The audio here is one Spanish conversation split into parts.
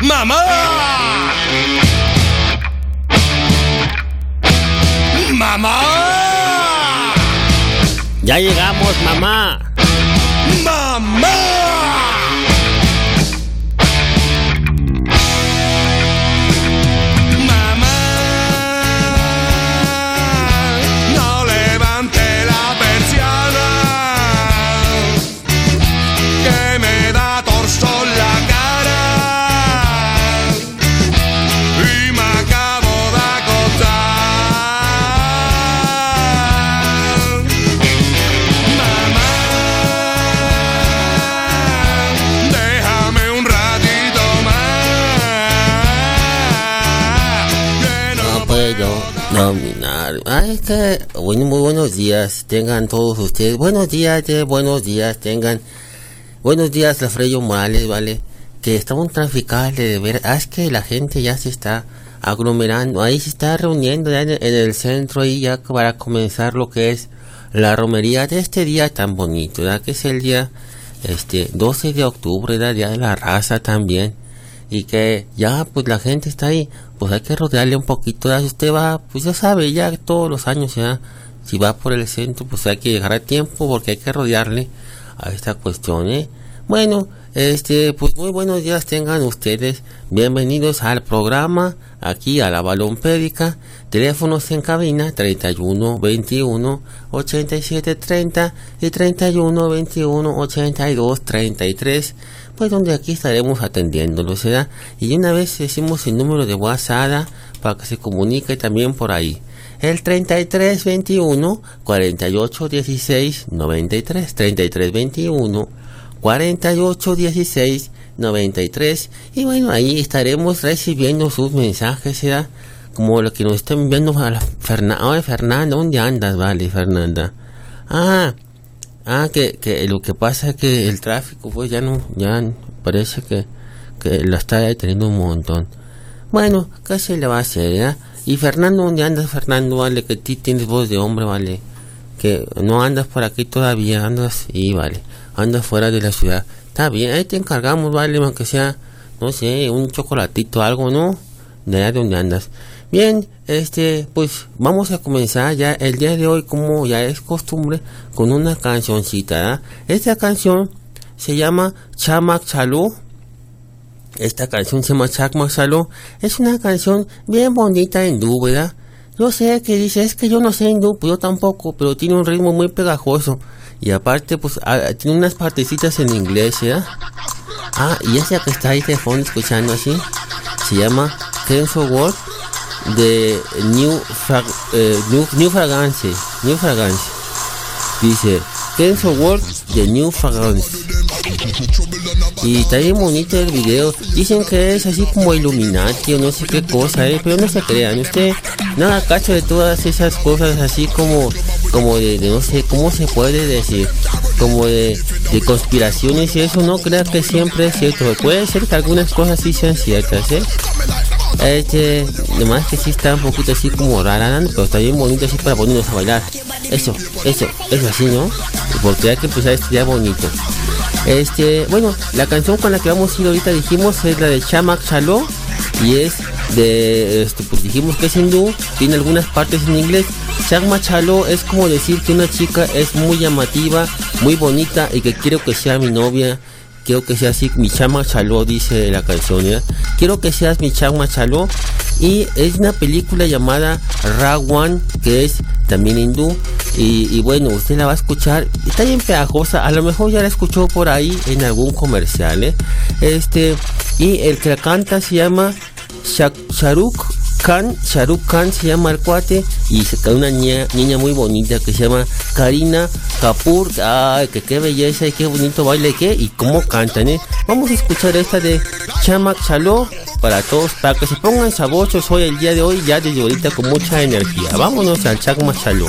Mamá. Mamá. Ya llegamos, mamá. Mamá. Que, bueno, muy buenos días. Tengan todos ustedes. Buenos días, eh, buenos días. Tengan. Buenos días, Alfredo Morales, ¿vale? Que estamos traficados de ver. Ah, es que la gente ya se está aglomerando. Ahí se está reuniendo en, el centro ahí ya para comenzar lo que es la romería de este día tan bonito, ¿verdad? Que es el día, este, 12 de octubre, ¿verdad? Día de la raza también y que ya pues la gente está ahí, pues hay que rodearle un poquito, ya si usted va, pues ya sabe, ya todos los años ya, si va por el centro, pues hay que llegar a tiempo porque hay que rodearle a esta cuestión, ¿eh? Bueno, este, pues muy buenos días tengan ustedes, bienvenidos al programa, aquí a la Balompédica, teléfonos en cabina 31 21 87 30 y 31 21 82 33 pues donde aquí estaremos atendiéndolo, ¿verdad? Y una vez decimos el número de WhatsApp para que se comunique también por ahí. El 33 21 48 16 93 33 21 48 16 93 y bueno ahí estaremos recibiendo sus mensajes ¿verdad? como lo que nos están enviando a la Fernanda Fernanda ¿dónde andas vale Fernanda ah Ah, que, que lo que pasa es que el tráfico, pues ya no, ya parece que, que lo está deteniendo un montón. Bueno, ¿qué se le va a hacer, ya? Y Fernando, ¿dónde andas, Fernando? Vale, que ti tienes voz de hombre, vale. Que no andas por aquí todavía, andas, y vale, andas fuera de la ciudad. Está bien, ahí te encargamos, vale, aunque sea, no sé, un chocolatito, algo, ¿no? De allá donde andas. Bien, este, pues vamos a comenzar ya el día de hoy, como ya es costumbre, con una cancioncita. ¿ah? Esta canción se llama Chamak. Esta canción se llama Chamak. Es una canción bien bonita hindú, ¿verdad? Yo sé que dice, es que yo no sé hindú, pues yo tampoco, pero tiene un ritmo muy pegajoso. Y aparte, pues ah, tiene unas partecitas en inglés, ¿verdad? Ah, y esa que está ahí de fondo escuchando así, se llama Kenzo World de New, Frag eh, New, Fragrance, New Fragrance. Dice, Kenzo World de New Fragrance. Y está bien bonito el video. Dicen que es así como Illuminati o no sé qué cosa, ¿eh? pero no se crean. Usted nada cacho de todas esas cosas así como, como de, no sé, ¿cómo se puede decir? Como de, de conspiraciones y eso no crea que siempre es cierto. Puede ser que algunas cosas sí sean ciertas, ¿eh? Este, además que sí está un poquito así como rara, pero está bien bonito así para ponernos a bailar. Eso, eso, eso así, ¿no? Porque hay que empezar este día bonito. Este, bueno, la canción con la que vamos a ir ahorita dijimos es la de Chamak Chalo y es de, este, pues dijimos que es hindú, tiene algunas partes en inglés. Chamak Chalo es como decir que una chica es muy llamativa, muy bonita y que quiero que sea mi novia quiero que seas mi chama chaló, dice la canción, ¿ya? quiero que seas mi chama chaló, y es una película llamada Rawan, que es también hindú, y, y, bueno, usted la va a escuchar, está bien pegajosa, a lo mejor ya la escuchó por ahí en algún comercial, ¿eh? este, y el que la canta se llama Shak Sharuk Khan, Shahrukh Khan se llama el cuate y se cae una niña, niña muy bonita que se llama Karina Kapoor. Ay, que qué belleza y qué bonito baile que y cómo cantan, ¿eh? Vamos a escuchar esta de Chamak Chalo para todos, para que se pongan sabochos hoy el día de hoy, ya desde ahorita con mucha energía. Vámonos al Chamak Chalo.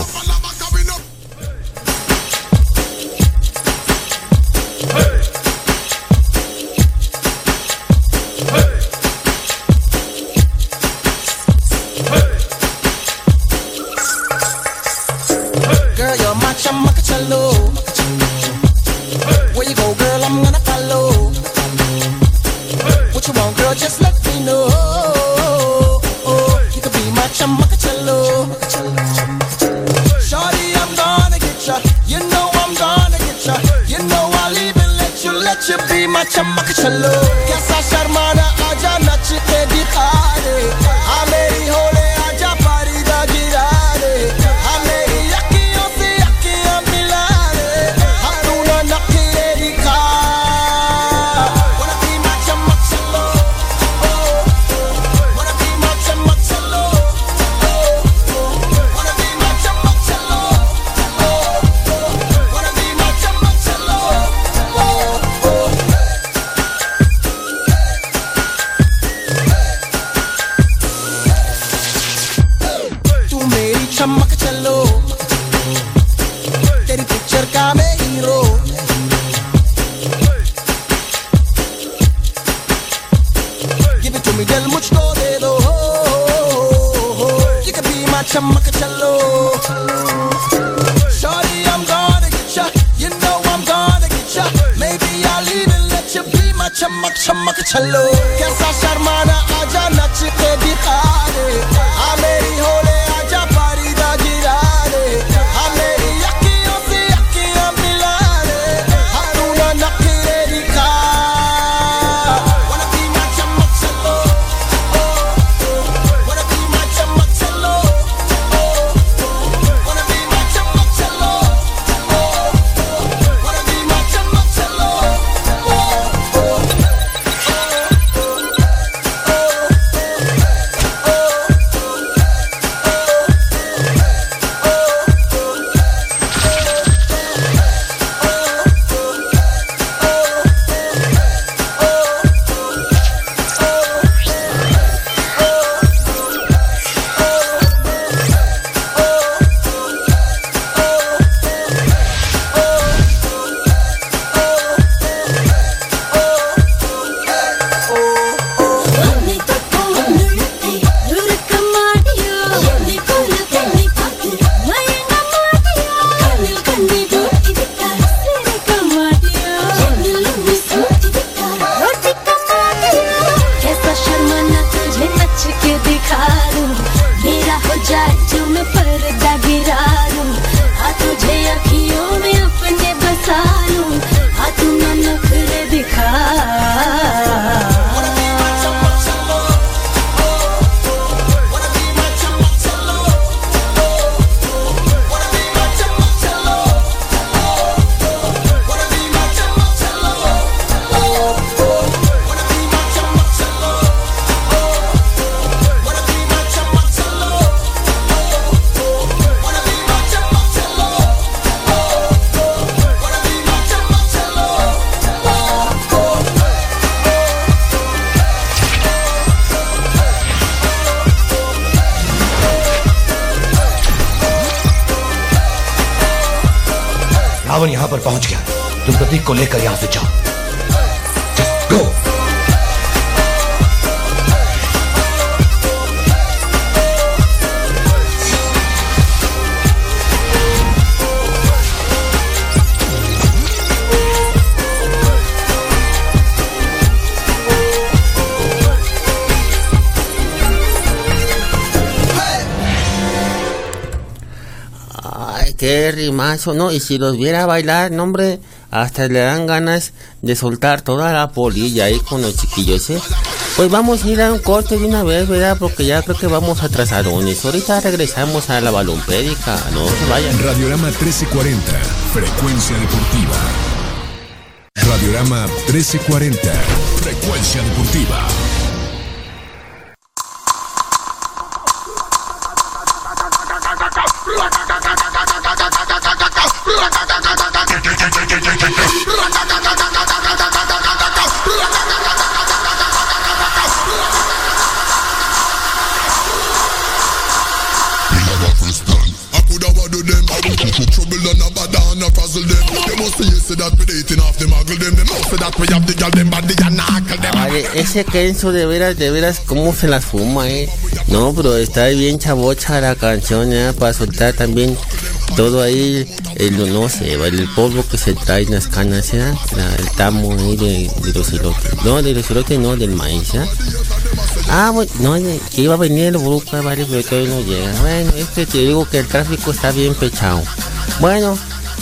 यहाँ पर पहुँच गया। तुम प्रतीक को लेकर यहाँ से जाओ। qué rimazo, ¿no? Y si los viera bailar, no, hombre, hasta le dan ganas de soltar toda la polilla ahí con los chiquillos, ¿eh? Pues vamos a ir a un corte de una vez, ¿verdad? Porque ya creo que vamos a atrasadones. Ahorita regresamos a la balompédica, no se vayan. Radiorama 1340, frecuencia deportiva. Radiorama 1340, frecuencia deportiva. Vale, ese Kenzo de veras, de veras, cómo se las fuma, eh. No, pero está bien chabocha la canción, eh, para soltar también todo ahí, el, no sé, el polvo que se trae en las canas, ¿eh? la, el tamo ahí de, los elotes. No, de los elotes no, del maíz, ¿eh? Ah, bueno, no, eh, que iba a venir el Bruca, vale, pero todavía no llega. Bueno, es que te digo que el tráfico está bien pechado. Bueno,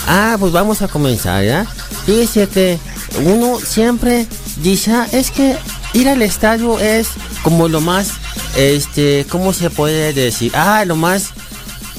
ah, pues vamos a comenzar, ¿ya? Fíjese que uno siempre dice, ah, es que ir al estadio es como lo más, este, ¿cómo se puede decir? Ah, lo más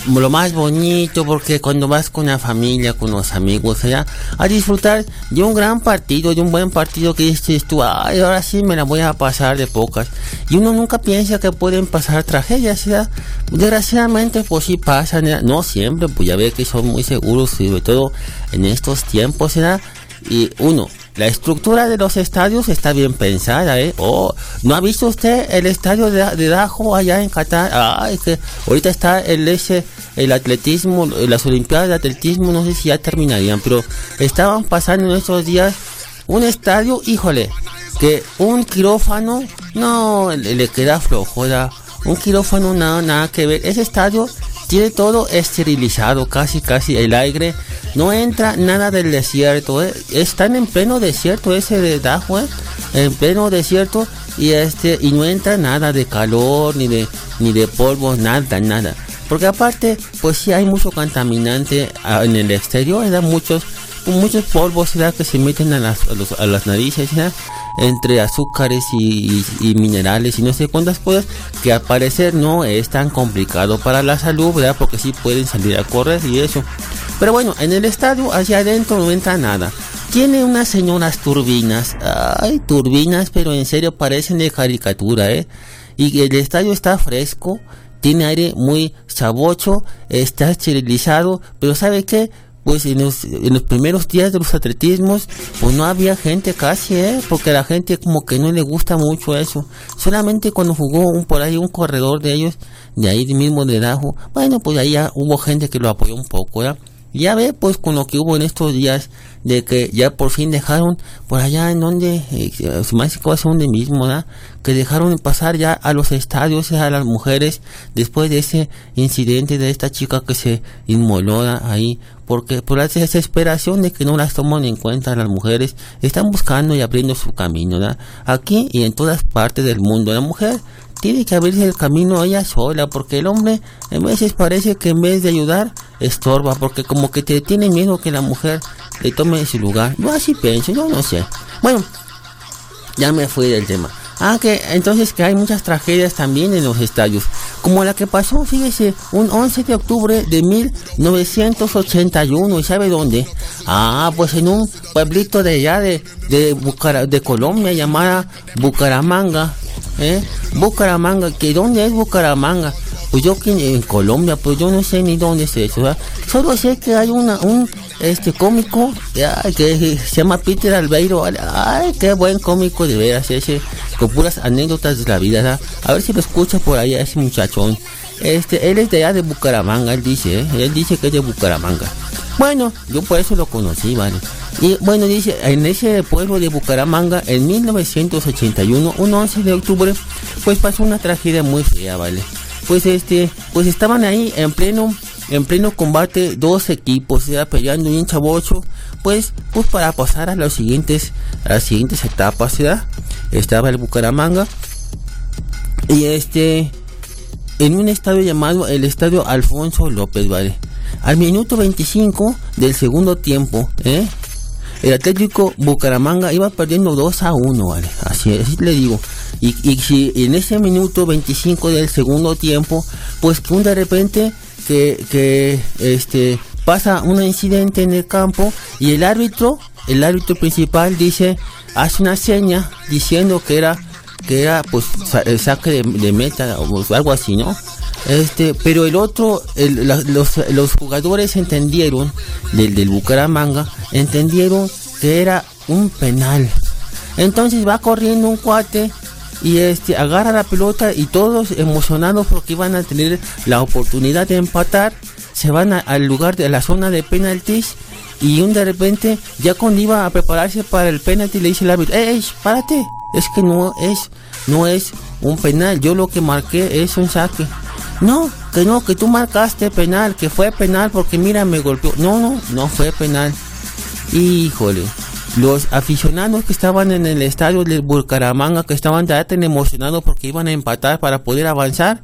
lo más bonito porque cuando vas con la familia, con los amigos allá, a disfrutar de un gran partido, de un buen partido que dices tú, ay, ahora sí me la voy a pasar de pocas. Y uno nunca piensa que pueden pasar tragedias, ¿ya? Desgraciadamente, pues sí pasan, no siempre, pues ya ve que son muy seguros, sobre todo en estos tiempos, ¿ya? Y uno, la estructura de los estadios está bien pensada, ¿eh? Oh, ¿no ha visto usted el estadio de, de Dajo allá en Qatar? Ah, es que ahorita está el ese, el atletismo, las olimpiadas de atletismo, no sé si ya terminarían, pero estaban pasando en estos días un estadio, híjole, que un quirófano, no, le, queda flojo, ¿verdad? un quirófano nada, nada que ver. Ese estadio tiene todo esterilizado, casi, casi el aire. No entra nada del desierto, ¿eh? Están en pleno desierto ese de Dajo, ¿eh? En pleno desierto y este y no entra nada de calor ni de ni de polvo, nada, nada. Porque aparte, pues sí hay mucho contaminante ah, en el exterior, ¿verdad? Muchos muchos polvos que se meten a las, a los- las narices. Entre azúcares y, minerales y no sé cuántas cosas que al parecer no es tan complicado para la salud, ¿verdad? Porque sí pueden salir a correr y eso. Pero bueno, en el estadio hacia adentro no entra nada. Tiene unas señoras turbinas, ay, turbinas, pero en serio parecen de caricatura, ¿eh? Y el estadio está fresco, tiene aire muy sabocho, está esterilizado, pero ¿sabe qué? Pues en los, en los primeros días de los atletismos, pues no había gente casi, ¿eh? Porque a la gente como que no le gusta mucho eso. Solamente cuando jugó un por ahí un corredor de ellos, de ahí mismo de Dajo, bueno, pues ahí ya hubo gente que lo apoyó un poco, ¿ya? Ya ve, pues con lo que hubo en estos días, de que ya por fin dejaron, por allá en donde, eh, se me que donde mismo, ¿verdad? Que dejaron pasar ya a los estadios a las mujeres después de ese incidente de esta chica que se inmoló ahí, porque por la desesperación de que no las toman en cuenta las mujeres, están buscando y abriendo su camino, ¿verdad? Aquí y en todas partes del mundo, la mujer tiene que abrirse el camino ella sola, porque el hombre en veces parece que en vez de ayudar, estorba, porque como que te tiene miedo que la mujer le tome su lugar. Yo así pienso, yo no sé. Bueno, ya me fui del tema. Ah, que entonces que hay muchas tragedias también en los estadios, como la que pasó, fíjese, un 11 de octubre de 1981, ¿y sabe dónde? Ah, pues en un pueblito de allá de, de, Bucara- de Colombia llamada Bucaramanga, ¿eh? Bucaramanga, ¿que dónde es Bucaramanga? Pues yo que en Colombia, pues yo no sé ni dónde es eso, ¿verdad? Solo sé que hay una, un este cómico que se llama Peter Albeiro, ay, qué buen cómico de veras ese, con puras anécdotas de la vida. A ver si lo escucha por ahí a ese muchachón. Este, él es de allá de Bucaramanga, él dice, ¿eh? él dice que es de Bucaramanga. Bueno, yo por eso lo conocí, ¿vale? Y bueno, dice, en ese pueblo de Bucaramanga, en 1981, un 11 de octubre, pues pasó una tragedia muy fea, ¿vale? Pues este, pues estaban ahí en pleno, en pleno combate dos equipos, ya peleando bien chavocho, pues, pues para pasar a los siguientes, a las siguientes etapas, ¿verdad? Estaba el Bucaramanga y este, en un estadio llamado el Estadio Alfonso López, ¿vale? Al minuto 25 del segundo tiempo, ¿eh? El Atlético Bucaramanga iba perdiendo 2 a 1, ¿vale? Así, así le digo. Y, y si en ese minuto 25 del segundo tiempo, pues que de repente que, que este pasa un incidente en el campo y el árbitro, el árbitro principal dice, hace una seña diciendo que era que era pues el saque de, de meta o algo así, ¿no? Este, pero el otro, el- la- los, los jugadores entendieron, del, del Bucaramanga, entendieron que era un penal. Entonces va corriendo un cuate y este agarra la pelota y todos emocionados porque iban a tener la oportunidad de empatar, se van al lugar de la zona de penaltis y un de repente ya cuando iba a prepararse para el penalti le dice el árbitro, ¡Ey, ey, párate! Es que no es, no es un penal, yo lo que marqué es un saque. No, que no, que tú marcaste penal, que fue penal porque mira, me golpeó. No, no, no fue penal. Híjole, los aficionados que estaban en el estadio del Bucaramanga, que estaban ya tan emocionados porque iban a empatar para poder avanzar,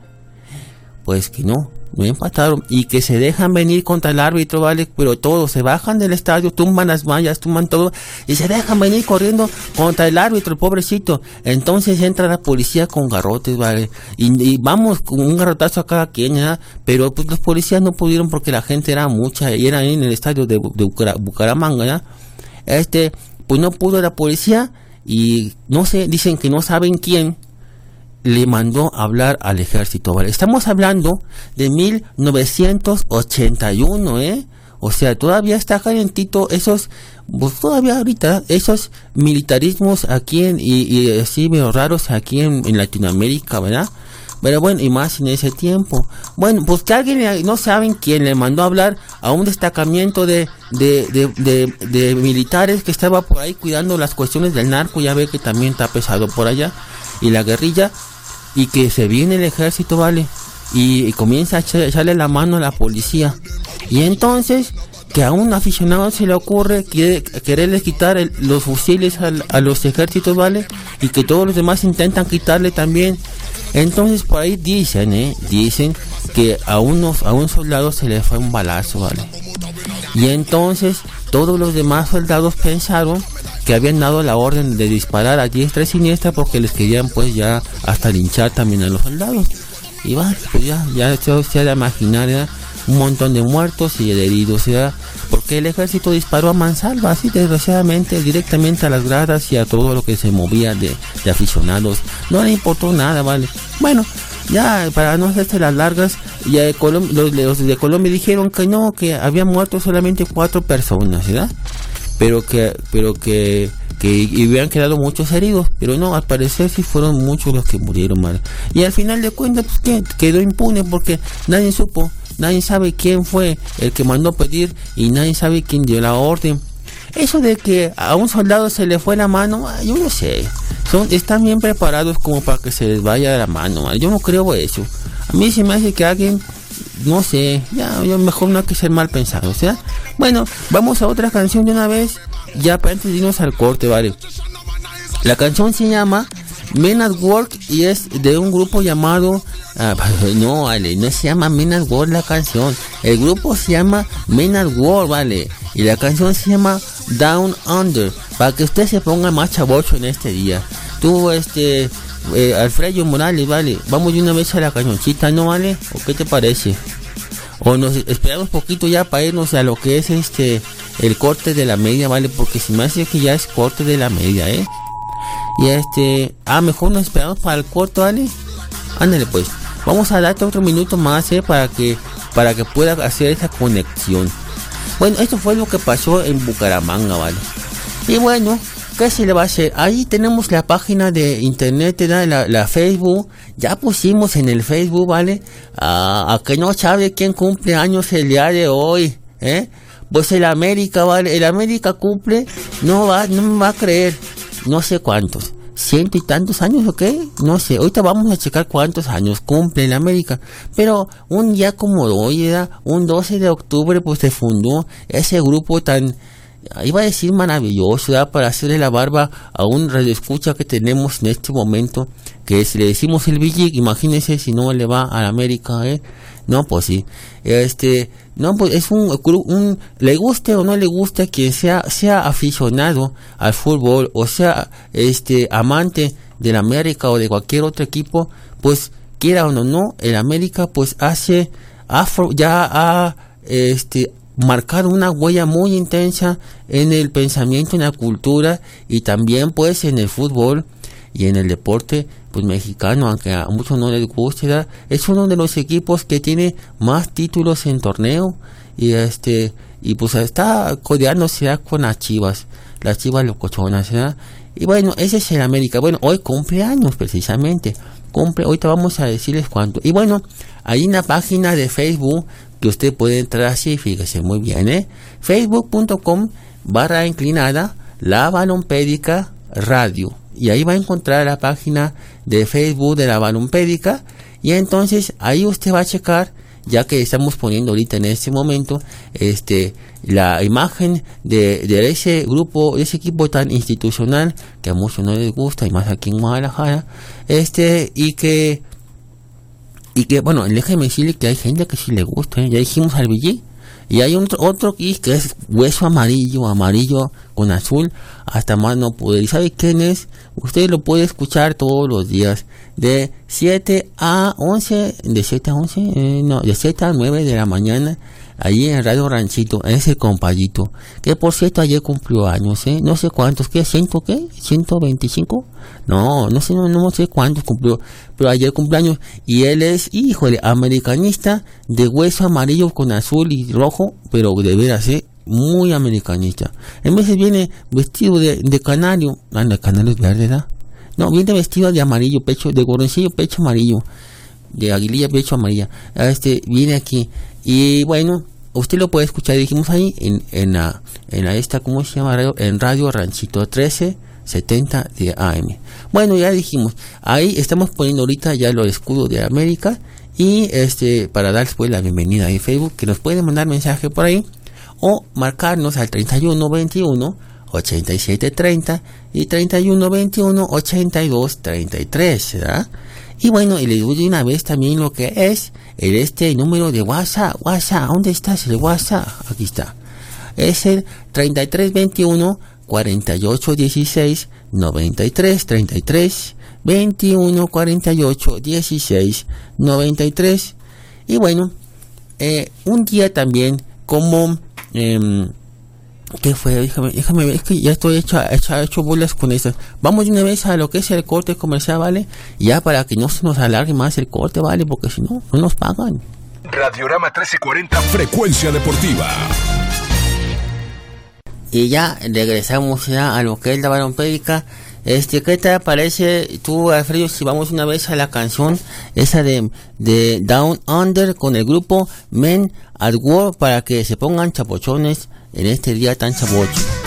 pues que no, no empataron y que se dejan venir contra el árbitro, ¿vale? Pero todos se bajan del estadio, tumban las mallas, tumban todo y se dejan venir corriendo contra el árbitro, el pobrecito. Entonces entra la policía con garrotes, ¿vale? Y, vamos con un garrotazo a cada quien, ¿ya? Pero pues los policías no pudieron porque la gente era mucha y era en el estadio de, de Bucara- Bucaramanga, ¿ya? Este, pues no pudo la policía y no sé, dicen que no saben quién le mandó hablar al ejército, ¿vale? Estamos hablando de 1981, ¿eh? O sea, todavía está calentito esos, pues todavía ahorita, esos militarismos aquí en, y, y así raros aquí en, Latinoamérica, ¿verdad? Pero bueno, y más en ese tiempo. Bueno, pues que alguien, no saben quién le mandó a hablar a un destacamiento de, de, de, de, de militares que estaba por ahí cuidando las cuestiones del narco, ya ve que también está pesado por allá, y la guerrilla, y que se viene el ejército, ¿vale? Y, comienza a echa- echarle la mano a la policía. Y entonces, que a un aficionado se le ocurre quiere, quererle quitar los fusiles al- a los ejércitos, ¿vale? Y que todos los demás intentan quitarle también. Entonces por ahí dicen, ¿eh? Dicen que a unos, a un soldado se le fue un balazo, ¿vale? Y entonces todos los demás soldados pensaron que habían dado la orden de disparar a diestra y siniestra porque les querían pues ya hasta linchar también a los soldados. Y va, pues ya, ya se se ha de imaginar ¿ya? un montón de muertos y de heridos, ¿ya? porque el ejército disparó a mansalva, así desgraciadamente, directamente a las gradas y a todo lo que se movía de, de aficionados. No le importó nada, ¿vale? Bueno, ya para no hacerse las largas, ya de los, los de Colombia dijeron que no, que habían muerto solamente cuatro personas, ¿verdad? Pero que, pero que, que y hubieran quedado muchos heridos, pero no, al parecer sí fueron muchos los que murieron, ¿vale? Y al final de cuentas, pues que quedó impune porque nadie supo, nadie sabe quién fue el que mandó pedir y nadie sabe quién dio la orden. Eso de que a un soldado se le fue la mano, ah, yo no sé. Son, están bien preparados como para que se les vaya la mano. Yo no creo eso. A mí se me hace que alguien, no sé, ya, ya mejor no hay que ser mal pensado. O sea, bueno, vamos a otra canción de una vez. Ya para antes de irnos al corte, ¿vale? La canción se llama Men at Work y es de un grupo llamado. ah, no, vale, no se llama Men at Work la canción. El grupo se llama Men at Work, vale. Y la canción se llama Down Under. Para que usted se ponga más chavocho en este día. Tú, este. Eh, Alfredo Morales, vale. Vamos de una vez a la cañoncita, ¿no, vale? ¿O qué te parece? O nos esperamos poquito ya para irnos a lo que es este. El corte de la media, ¿vale? Porque si me hace que ya es corte de la media, ¿eh? Y este, ah, mejor nos esperamos para el corto, ¿vale? Ándale pues. Vamos a darte otro minuto más, ¿eh? Para que, para que pueda hacer esa conexión. Bueno, esto fue lo que pasó en Bucaramanga, ¿vale? Y bueno, ¿qué se le va a hacer? Ahí tenemos la página de internet, la, la Facebook. Ya pusimos en el Facebook, ¿vale? A, a que no sabe quién cumple años el día de hoy, ¿eh? Pues el América, ¿vale? El América cumple, no va, no me va a creer, no sé cuántos. Ciento y tantos años, ¿ok? No sé, ahorita vamos a checar cuántos años cumple el América. Pero un día como hoy, ¿verdad? un 12 de octubre, pues se fundó ese grupo tan, iba a decir maravilloso, ¿verdad? para hacerle la barba a un radioescucha que tenemos en este momento, que si le decimos el Villic, imagínense si no le va a la América, ¿eh? No, pues sí. Este, no, pues es un, un, le guste o no le guste quien sea, sea aficionado al fútbol o sea, este, amante del América o de cualquier otro equipo, pues quiera o no, no, el América pues hace, ha ya ha, este, marcado una huella muy intensa en el pensamiento, en la cultura y también pues en el fútbol y en el deporte pues mexicano, aunque a muchos no les guste, es uno de los equipos que tiene más títulos en torneo y este y pues está codeándose con las Chivas, las Chivas locochonas, ¿verdad? Y bueno, ese es el América. Bueno, hoy cumpleaños precisamente. Cumple, ahorita vamos a decirles cuánto. Y bueno, hay una página de Facebook que usted puede entrar así, fíjese muy bien, ¿eh? Facebook.com barra inclinada la balompédica radio. Y ahí va a encontrar la página de Facebook de la balompédica Y entonces ahí usted va a checar, ya que estamos poniendo ahorita en este momento, este, la imagen de, de ese grupo, de ese equipo tan institucional que a muchos no les gusta y más aquí en Guadalajara, este, y que, y que, bueno, déjeme decirle que hay gente que sí le gusta, ¿eh? ya dijimos al Villí, y hay un, otro que es hueso amarillo, amarillo con azul, hasta más no poder. ¿Y sabe quién es? Usted lo puede escuchar todos los días, de 7 a 11, de 7 a 11, eh, no, de 7 a 9 de la mañana, allí en Radio Ranchito, es el compayito, que por cierto ayer cumplió años, ¿eh? no sé cuántos, ¿qué? ¿Ciento qué? ¿125? No, no sé, no, no sé cuántos cumplió, pero ayer cumpleaños, y él es, híjole, americanista, de hueso amarillo con azul y rojo, pero de veras, ¿eh? Muy americanista. En veces viene vestido de, de canario, anda, canario es verde, ¿verdad? No, viene vestido de amarillo, pecho, de gorroncillo, pecho amarillo, de aguililla, pecho amarilla. Este, viene aquí. Y bueno, usted lo puede escuchar, dijimos ahí, en, en la, en la esta, ¿cómo se llama? Radio, en Radio Ranchito 1370 de AM. Bueno, ya dijimos, ahí estamos poniendo ahorita ya los escudos de América. Y este, para dar después la bienvenida en Facebook, que nos pueden mandar mensaje por ahí o marcarnos al 3121 8730 y 3121 8233, ¿verdad? Y bueno, y le digo una vez también lo que es el este número de WhatsApp. WhatsApp, ¿dónde estás el WhatsApp? Aquí está. Es el 3321 4816 93 33 21 48 16 93 y bueno eh, un día también como eh, ¿Qué fue? Déjame, déjame ver, es que ya estoy hecho, hecho, hecho bolas con eso. Vamos de una vez a lo que es el corte comercial, ¿vale? Ya para que no se nos alargue más el corte, ¿vale? Porque si no, no nos pagan. Radiorama 1340, frecuencia deportiva. Y ya regresamos ya a lo que es la barompédica. Este, ¿qué te parece tú, Alfredo, si vamos una vez a la canción esa de, de Down Under con el grupo Men at War para que se pongan chapochones en este día tan zombies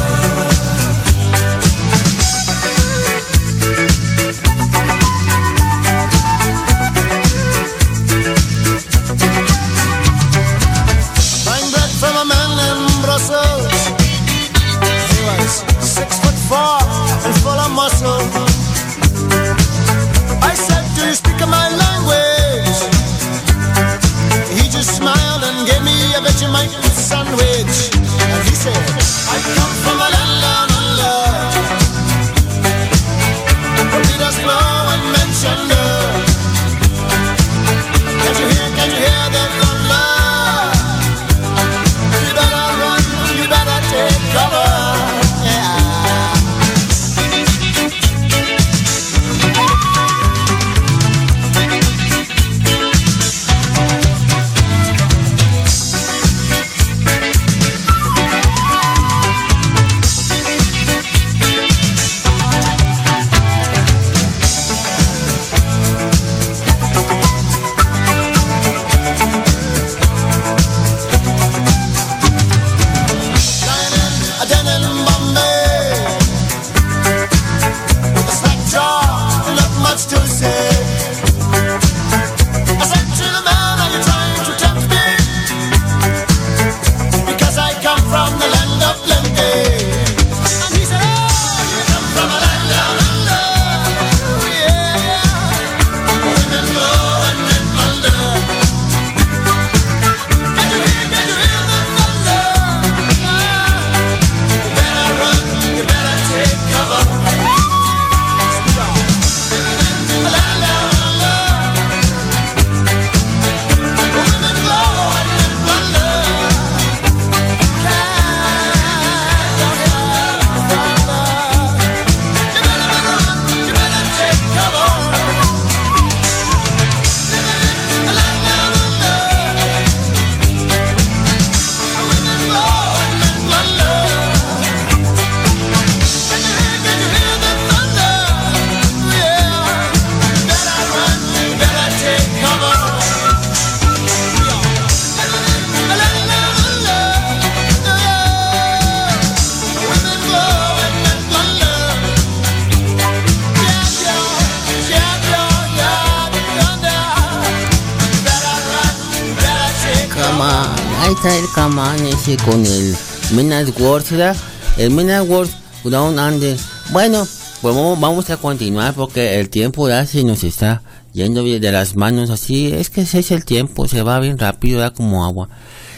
Con el Menas World, ¿verdad? El Menas World Down Under. Bueno, pues vamos, a continuar porque el tiempo ya se nos está yendo de las manos así. Es que ese es el tiempo, se va bien rápido, ya como agua.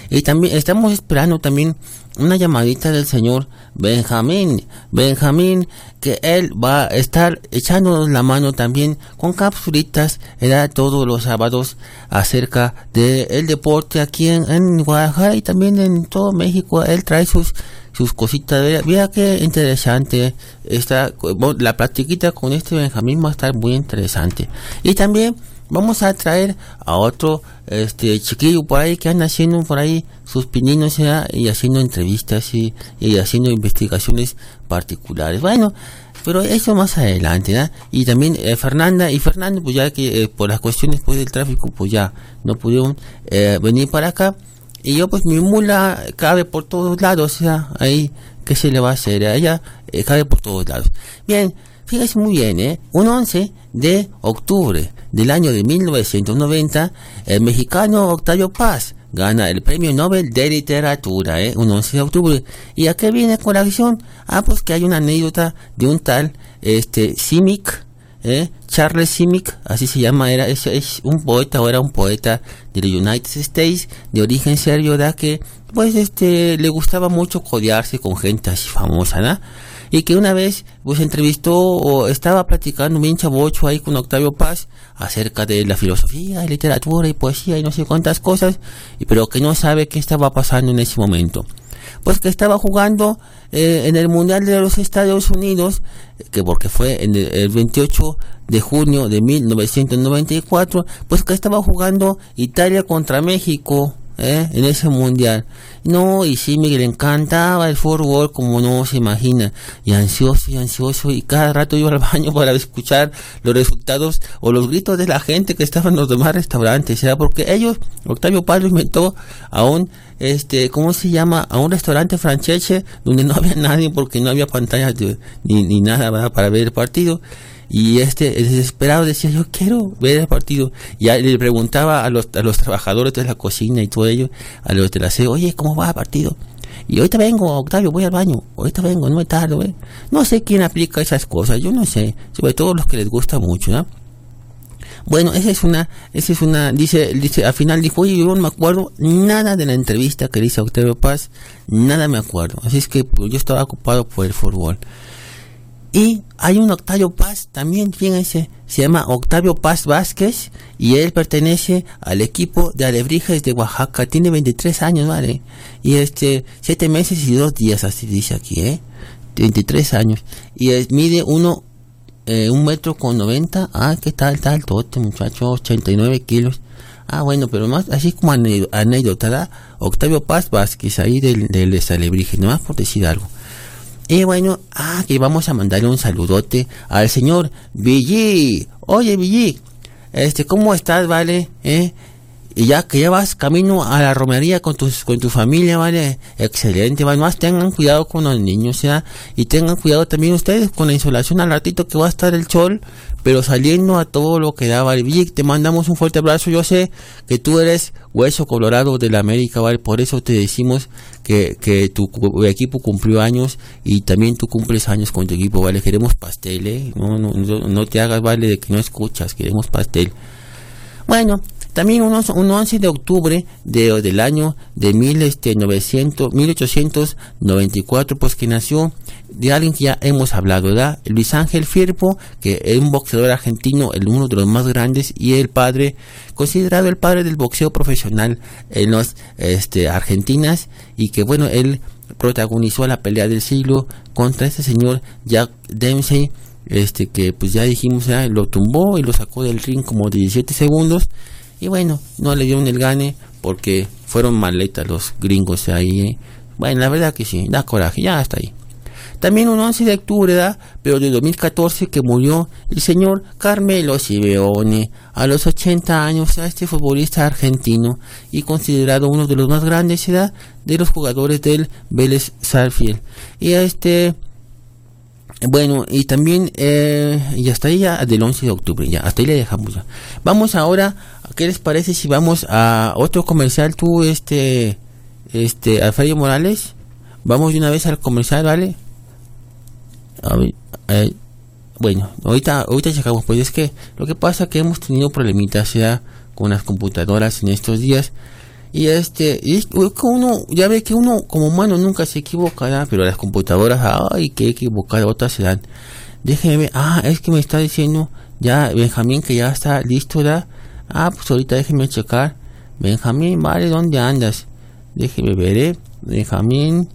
Y también estamos esperando también una llamadita del señor Benjamín. Benjamín, que él va a estar echándonos la mano también con capsulitas era todos los sábados acerca del deporte aquí en, en Guadalajara y también en todo México. Él trae sus sus cositas. Vea qué interesante está la platiquita con este Benjamín va a estar muy interesante. Y también vamos a traer a otro este chiquillo por ahí que anda haciendo por ahí sus pininos ¿verdad? y haciendo entrevistas y, y haciendo investigaciones particulares. Bueno, pero eso más adelante, ¿verdad? Y también eh, Fernanda y Fernando, pues ya que eh, por las cuestiones pues del tráfico, pues ya no pudieron eh, venir para acá. Y yo pues mi mula cabe por todos lados, o sea, ahí, ¿qué se le va a hacer? Ella eh, cabe por todos lados. Bien, fíjese muy bien, ¿eh? Un 11 de octubre del año de 1990, el mexicano Octavio Paz gana el premio Nobel de Literatura, ¿eh? Un 11 de octubre. ¿Y a qué viene con la acción? Ah, pues que hay una anécdota de un tal, este, Simic, ¿eh? Charles Simic, así se llama, era es, es un poeta o era un poeta de los United States de origen serbio, ¿da? que pues este le gustaba mucho codearse con gente así famosa, ¿no? Y que una vez pues entrevistó o estaba platicando bien chavocho ahí con Octavio Paz acerca de la filosofía, literatura y poesía y no sé cuántas cosas, y pero que no sabe qué estaba pasando en ese momento pues que estaba jugando eh, en el Mundial de los Estados Unidos, que porque fue en el 28 de junio de 1994, pues que estaba jugando Italia contra México. ¿Eh? en ese mundial. No, y sí, le encantaba el fútbol como no se imagina. Y ansioso y ansioso, y cada rato iba al baño para escuchar los resultados o los gritos de la gente que estaba en los demás restaurantes. Era porque ellos, Octavio Paz lo inventó a un, este, ¿cómo se llama? A un restaurante francese donde no había nadie porque no había pantallas de- ni, ni nada para ver el partido. Y este, desesperado decía, yo quiero ver el partido. Y le preguntaba a los, a los trabajadores de la cocina y todo ello, a los de la sede, oye, ¿cómo va el partido? Y ahorita vengo, Octavio, voy al baño. Ahorita vengo, no me tardo, ¿eh? No sé quién aplica esas cosas, yo no sé. Sobre todo los que les gusta mucho, ¿no? Bueno, esa es una, esa es una, dice, dice, al final dijo, oye, yo no me acuerdo nada de la entrevista que le hice a Octavio Paz, nada me acuerdo. Así es que pues, yo estaba ocupado por el fútbol. Y hay un Octavio Paz también, fíjense, se llama Octavio Paz Vázquez y él pertenece al equipo de Alebrijes de Oaxaca, tiene 23 años, ¿vale? Y este, 7 meses y 2 días, así dice aquí, ¿eh? 23 años. Y es- mide uno, eh, un metro con 90, ah, ¿qué tal, tal, todo este muchacho, 89 kilos. Ah, bueno, pero más, así como anécdota. Octavio Paz Vázquez, ahí del, del Alebrije, nomás por decir algo. Y bueno, que vamos a mandarle un saludote al señor Billy. Oye, Billy, este, ¿cómo estás, vale? ¿Eh? Y ya que ya vas camino a la romería con tus, con tu familia, vale, excelente, vale, más tengan cuidado con los niños, ¿ya? Y tengan cuidado también ustedes con la insolación al ratito que va a estar el sol, pero saliendo a todo lo que da, vale. Billy, te mandamos un fuerte abrazo, yo sé que tú eres hueso colorado de la América, vale, por eso te decimos que, que tu equipo cumplió años y también tú cumples años con tu equipo, vale, queremos pastel, ¿eh? No, no, no, te hagas, vale, de que no escuchas, queremos pastel. Bueno, también un 11 de octubre de, del año de mil, este, 900, 1894, pues que nació de alguien que ya hemos hablado, ¿verdad? Luis Ángel Firpo, que es un boxeador argentino, el uno de los más grandes, y el padre, considerado el padre del boxeo profesional en los este, Argentinas, y que bueno, él protagonizó la pelea del siglo contra este señor Jack Dempsey, este que pues ya dijimos ya lo tumbó y lo sacó del ring como 17 segundos y bueno no le dieron el gane porque fueron maletas los gringos ahí ¿eh? bueno la verdad que sí da coraje ya hasta ahí también un 11 de octubre, pero de 2014, que murió el señor Carmelo Simeone a los 80 años, a este futbolista argentino y considerado uno de los más grandes ¿verdad? de los jugadores del Vélez Sarfield. Y a este Bueno, y también, eh, y hasta ahí ya del 11 de octubre, ya, hasta ahí le dejamos. Vamos ahora, ¿qué les parece si vamos a otro comercial tú, este, este, Alfredo Morales? Vamos de una vez al comercial, ¿vale? Bueno, ahorita, ahorita checamos, pues es que lo que pasa es que hemos tenido problemitas ya con las computadoras en estos días. Y este, y es uno, ya ve que uno como humano nunca se equivocará, pero las computadoras, ay, que equivocar, otras se dan. Déjeme ah, es que me está diciendo ya Benjamín que ya está listo, ¿verdad? Ah, pues ahorita déjeme checar. Benjamín, vale, ¿dónde andas? Déjeme ver, ¿eh? Benjamín,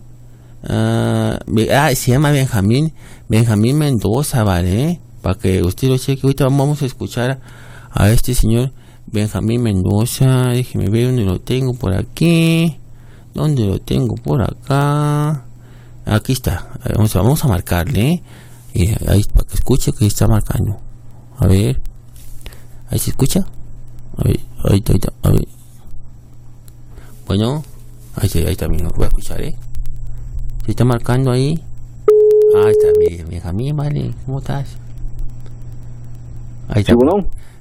ah, ah, se llama Benjamín, Benjamín Mendoza, ¿vale? ¿eh? Para que usted lo cheque, ahorita vamos a escuchar a este señor Benjamín Mendoza, déjeme ver dónde lo tengo por aquí, dónde lo tengo por acá, aquí está, vamos a, vamos a marcarle, ¿eh? Y ahí para que escuche que está marcando, a ver, ahí se escucha, a ver, ahí está, ahí está, a ver, bueno, ahí ahí está, mira, voy a escuchar, ¿eh? ¿Se está marcando ahí? Ah, está bien, Benjamín, vale, ¿cómo estás? Ahí está.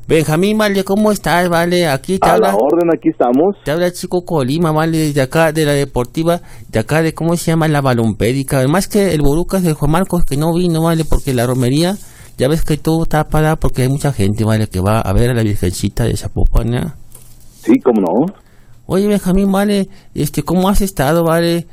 Benjamín, vale, ¿cómo estás? Vale, aquí te a la habla, orden, aquí estamos. te habla Chico Colima, vale, desde acá, de la deportiva, de acá, de cómo se llama la balompédica. Además que el Borucas de Juan Marcos que no vino, vale, porque la romería, ya ves que todo está parado porque hay mucha gente, vale, que va a ver a la Virgencita de Zapopan, ¿ya? Sí, cómo no. Oye, Benjamín, vale, este, ¿cómo has estado, vale?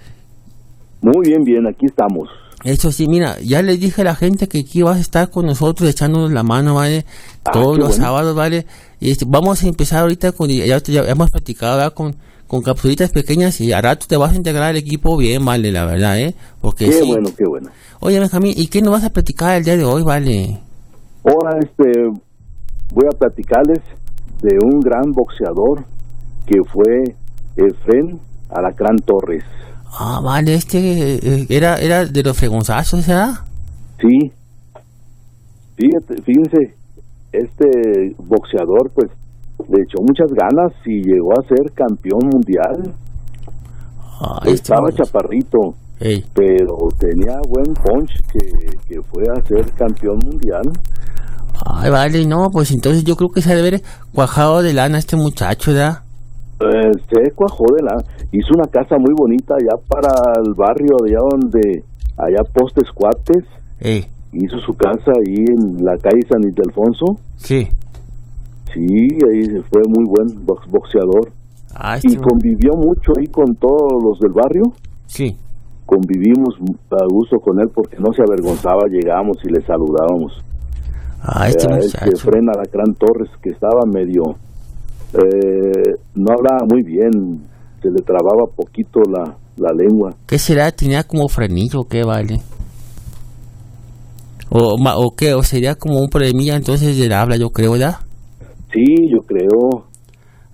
Muy bien, bien, aquí estamos. Eso sí, mira, ya le dije a la gente que aquí vas a estar con nosotros echándonos la mano, ¿vale? Ah, Todos los bueno. sábados, ¿vale? Y este, vamos a empezar ahorita con, ya, ya hemos platicado ¿verdad? con, con capsulitas pequeñas y a rato te vas a integrar al equipo bien, ¿vale? La verdad, ¿eh? Porque Qué sí. bueno, qué bueno. Oye, Benjamín, ¿y qué nos vas a platicar el día de hoy, ¿vale? Ahora, este, voy a platicarles de un gran boxeador que fue Efren Alacrán Torres. Ah, vale, este eh, era, era de los fregonzazos, ¿verdad? Sí. Fíjate, fíjense, este boxeador, pues, le echó muchas ganas y llegó a ser campeón mundial. Ah, este, Estaba chaparrito, Ey, pero tenía buen punch que, que fue a ser campeón mundial. Ay, vale, no, pues entonces yo creo que se ha de haber cuajado de lana este muchacho, ¿verdad? Eh, se cuajó de la... Hizo una casa muy bonita allá para el barrio, allá donde... Allá Postes Cuates. Ey, Hizo su casa ahí en la calle San Ildefonso. sí. Sí, ahí fue muy buen box- boxeador. Ah, Y este, convivió mucho ahí con todos los del barrio. sí. Convivimos a gusto con él porque no se avergonzaba. Llegábamos y le saludábamos. Ah, este Era muchacho. Fren Alacrán Torres que estaba medio eh, no hablaba muy bien se le trababa poquito la, la lengua ¿Qué será? ¿Tenía como frenillo o qué, vale? O, ma- o qué, o sería como un problemilla entonces del habla, yo creo, ¿verdad? sí yo creo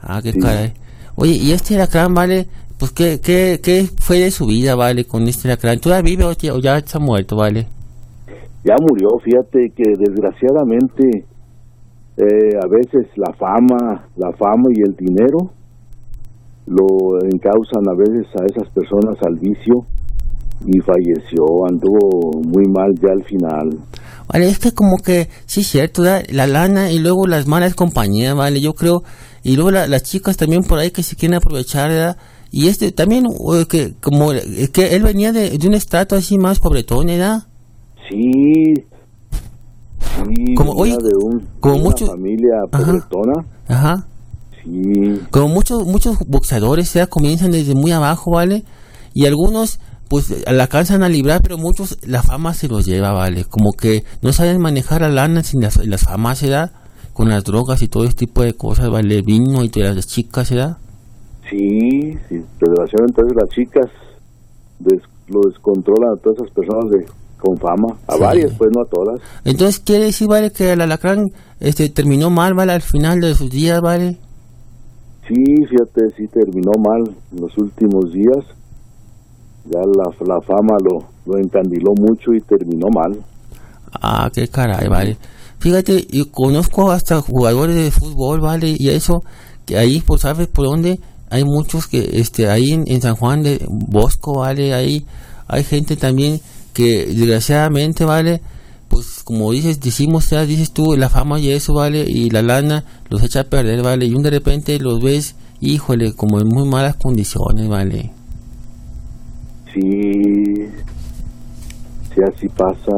Ah, qué Sí. caray. Oye, ¿y este lacrán, vale? Pues, ¿qué, qué, ¿qué fue de su vida, vale, con este lacrán? ¿Todavía vive o ya está muerto, vale? ya murió fíjate que desgraciadamente eh, a veces la fama la fama y el dinero lo encausan a veces a esas personas al vicio y falleció anduvo muy mal ya al final Vale, es que como que, sí, cierto, ¿verdad? la lana y luego las malas compañías, vale, yo creo, y luego la- las chicas también por ahí que se quieren aprovechar, ¿verdad? Y este también, eh, que como, es que él venía de, de un estrato así más pobretón, ¿verdad? Sí, sí, Como- de, un, como de una familia Ajá. pobretona. Ajá. Sí, Como muchos, muchos boxeadores, ¿verdad? Comienzan desde muy abajo, ¿vale? Y algunos, pues, la alcanzan a librar, pero muchos, la fama se los lleva, ¿vale? Como que no saben manejar la lana sin las, las famas, ¿verdad? Con las drogas y todo este tipo de cosas, ¿vale? Vino y todas las chicas, ¿verdad? sí, sí. Desgraciadamente entonces las chicas des- lo descontrolan a todas esas personas de, con fama. A Sí. varias, pues no a todas. Entonces quiere decir, ¿vale? Que el alacrán este, terminó mal, ¿vale? Al final de sus días, ¿vale? Sí, fíjate, sí terminó mal en los últimos días. Ya la, la fama lo, lo encandiló mucho y terminó mal. Ah, qué caray, vale. Fíjate, yo conozco hasta jugadores de fútbol, ¿vale? Y eso, que ahí, pues, ¿sabes por dónde? Hay muchos que, este, ahí en, en San Juan de Bosco, ¿vale? Ahí hay gente también que desgraciadamente, ¿vale? Pues como dices, decimos, ya dices tú, la fama y eso, ¿vale? Y la lana los echa a perder, ¿vale? Y un de repente los ves, híjole, como en muy malas condiciones, ¿vale? Sí, sí, así pasa.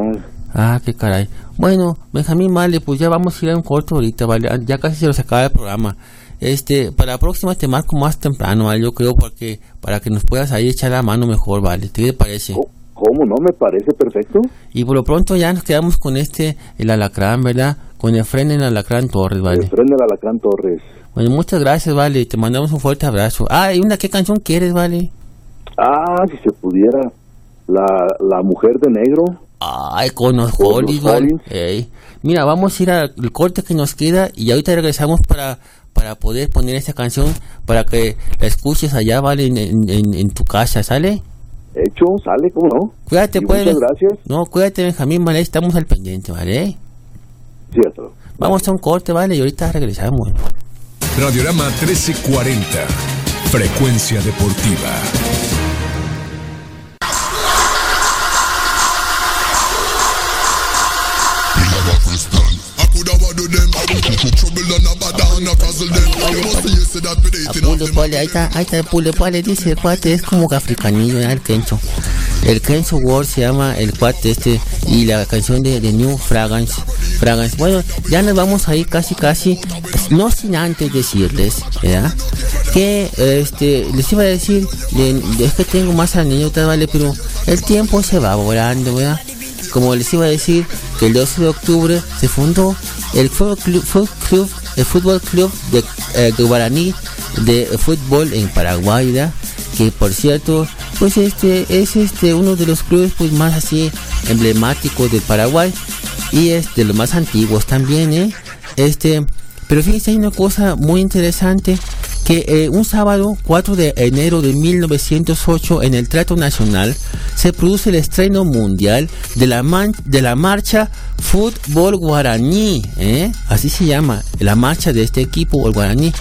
Ah, qué caray. Bueno, Benjamín, vale, pues ya vamos a ir a un corto ahorita, ¿vale? Ah, Ya casi se nos acaba el programa. Este, para la próxima te marco más temprano, ¿vale? Yo creo porque para que nos puedas ahí echar la mano mejor, ¿vale? ¿Qué te parece? ¿Cómo- ¿Cómo no? Me parece perfecto. Y por lo pronto ya nos quedamos con este, el alacrán, ¿verdad? Con el freno en el alacrán Torres, El ¿vale? tren del Alacrán Torres. Bueno, muchas gracias, ¿vale? Te mandamos un fuerte abrazo. Ah, y una, ¿qué canción quieres, ¿vale? Ah, si se pudiera. La, la mujer de negro. Ay, con los Hollies, ¿vale? Ey. Mira, vamos a ir al corte que nos queda y ahorita regresamos para para poder poner esta canción para que la escuches allá, ¿vale? En- en tu casa, ¿sale? Hecho, sale, ¿cómo no? Cuídate, Y pues. Muchas gracias. No, cuídate, Benjamín, ¿vale? Estamos al pendiente, ¿vale? Cierto. Vamos a un corte, ¿vale? Y ahorita regresamos. Radiorama 1340. Frecuencia deportiva. I could have do them. Trouble and a bad and a ahí está, ahí está dice el cuate, es como que africanillo, el Kencho. El Kencho World se llama el cuate este, y la canción de, New Fragrance, Fragrance. Bueno, ya nos vamos a ir casi, casi, no sin antes decirles, ¿verdad? Que, este, les iba a decir, de- es que tengo más anécdotas, ¿vale? Pero el tiempo se va volando, ¿verdad? Como les iba a decir, que el 12 de octubre se fundó el Fútbol Club- el Fútbol Club de eh, Guaraní de fútbol en Paraguay, ¿verdad? que por cierto, pues este es este uno de los clubes pues más así emblemáticos de Paraguay y es de los más antiguos también, ¿eh? Este, pero fíjense hay una cosa muy interesante que eh, un sábado 4 de enero de 1908 en el Trato Nacional se produce el estreno mundial de la man- de la marcha Fútbol Guaraní, ¿eh? así se llama, la marcha de este equipo, el Guaraní,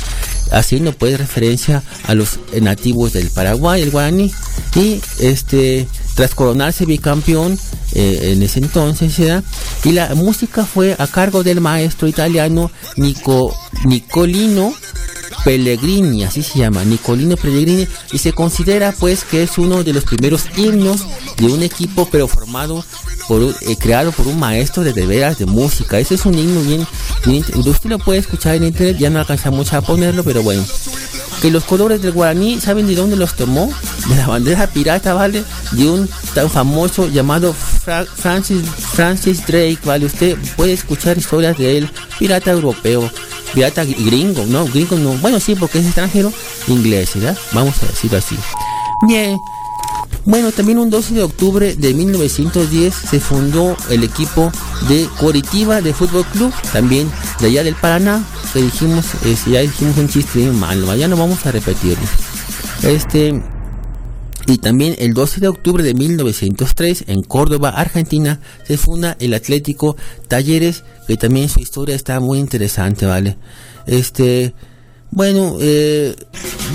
haciendo pues referencia a los nativos del Paraguay, el Guaraní, y este tras coronarse bicampeón eh, en ese entonces, y la música fue a cargo del maestro italiano Nico, Nicolino Pellegrini, así se llama, Nicolino Pellegrini, y se considera pues que es uno de los primeros himnos de un equipo, pero formado por eh, creado por un maestro de veras de música. Ese es un himno bien, bien usted lo puede escuchar en internet, ya no alcanzamos a ponerlo, pero bueno. Que los colores del guaraní, ¿saben de dónde los tomó? De la bandera pirata, ¿vale? De un tan famoso llamado Fra- Francis, Francis Drake, ¿vale? Usted puede escuchar historias de él, pirata europeo, pirata gringo, ¿no? Gringo no, bueno, sí, porque es extranjero, inglés, ¿verdad? Vamos a decirlo así. Bien. Bueno, también un 12 de octubre de 1910 se fundó el equipo de Coritiba de Fútbol Club, también de allá del Paraná, que dijimos, eh, ya dijimos un chiste malo, ya no vamos a repetirlo. Este, y también el 12 de octubre de 1903 en Córdoba, Argentina, se funda el Atlético Talleres, que también su historia está muy interesante, ¿vale? Este, bueno, eh,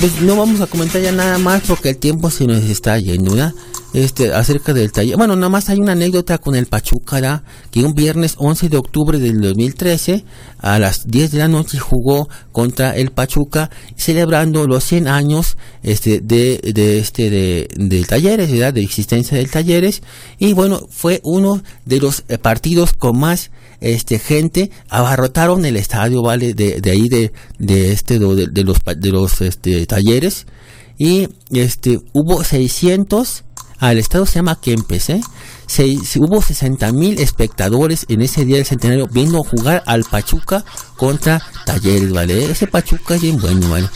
pues no vamos a comentar ya nada más porque el tiempo se nos está yendo, ¿verdad? Este, acerca del taller. Bueno, nada más hay una anécdota con el Pachuca, ¿verdad? Que un viernes 11 de octubre del 2013, a las 10 de la noche, jugó contra el Pachuca, celebrando los 100 años, este, de, de este, de, de talleres, ¿verdad? De existencia del talleres. Y bueno, fue uno de los eh, partidos con más, este gente abarrotaron el estadio vale de, de ahí de, de este de, de los de los este talleres y este hubo 600 al estadio se llama Kempes ¿eh? Seis- hubo 60 mil espectadores en ese día del centenario viendo jugar al Pachuca contra Talleres vale ese Pachuca es bien bueno vale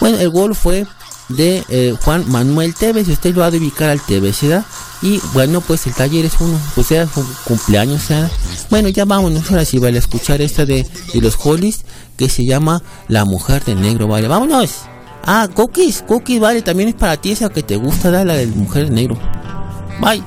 bueno el gol fue de eh, Juan Manuel Tevez usted lo ha de ubicar al Tevez ¿verdad? y bueno pues el taller es uno pues era su cumpleaños ¿verdad? bueno ya vámonos ahora sí vale a escuchar esta de, de los Hollies que se llama La Mujer de Negro vale vámonos Ah, Cookies, Cookies, vale, también es para ti esa que te gusta, la del mujer negro. Bye.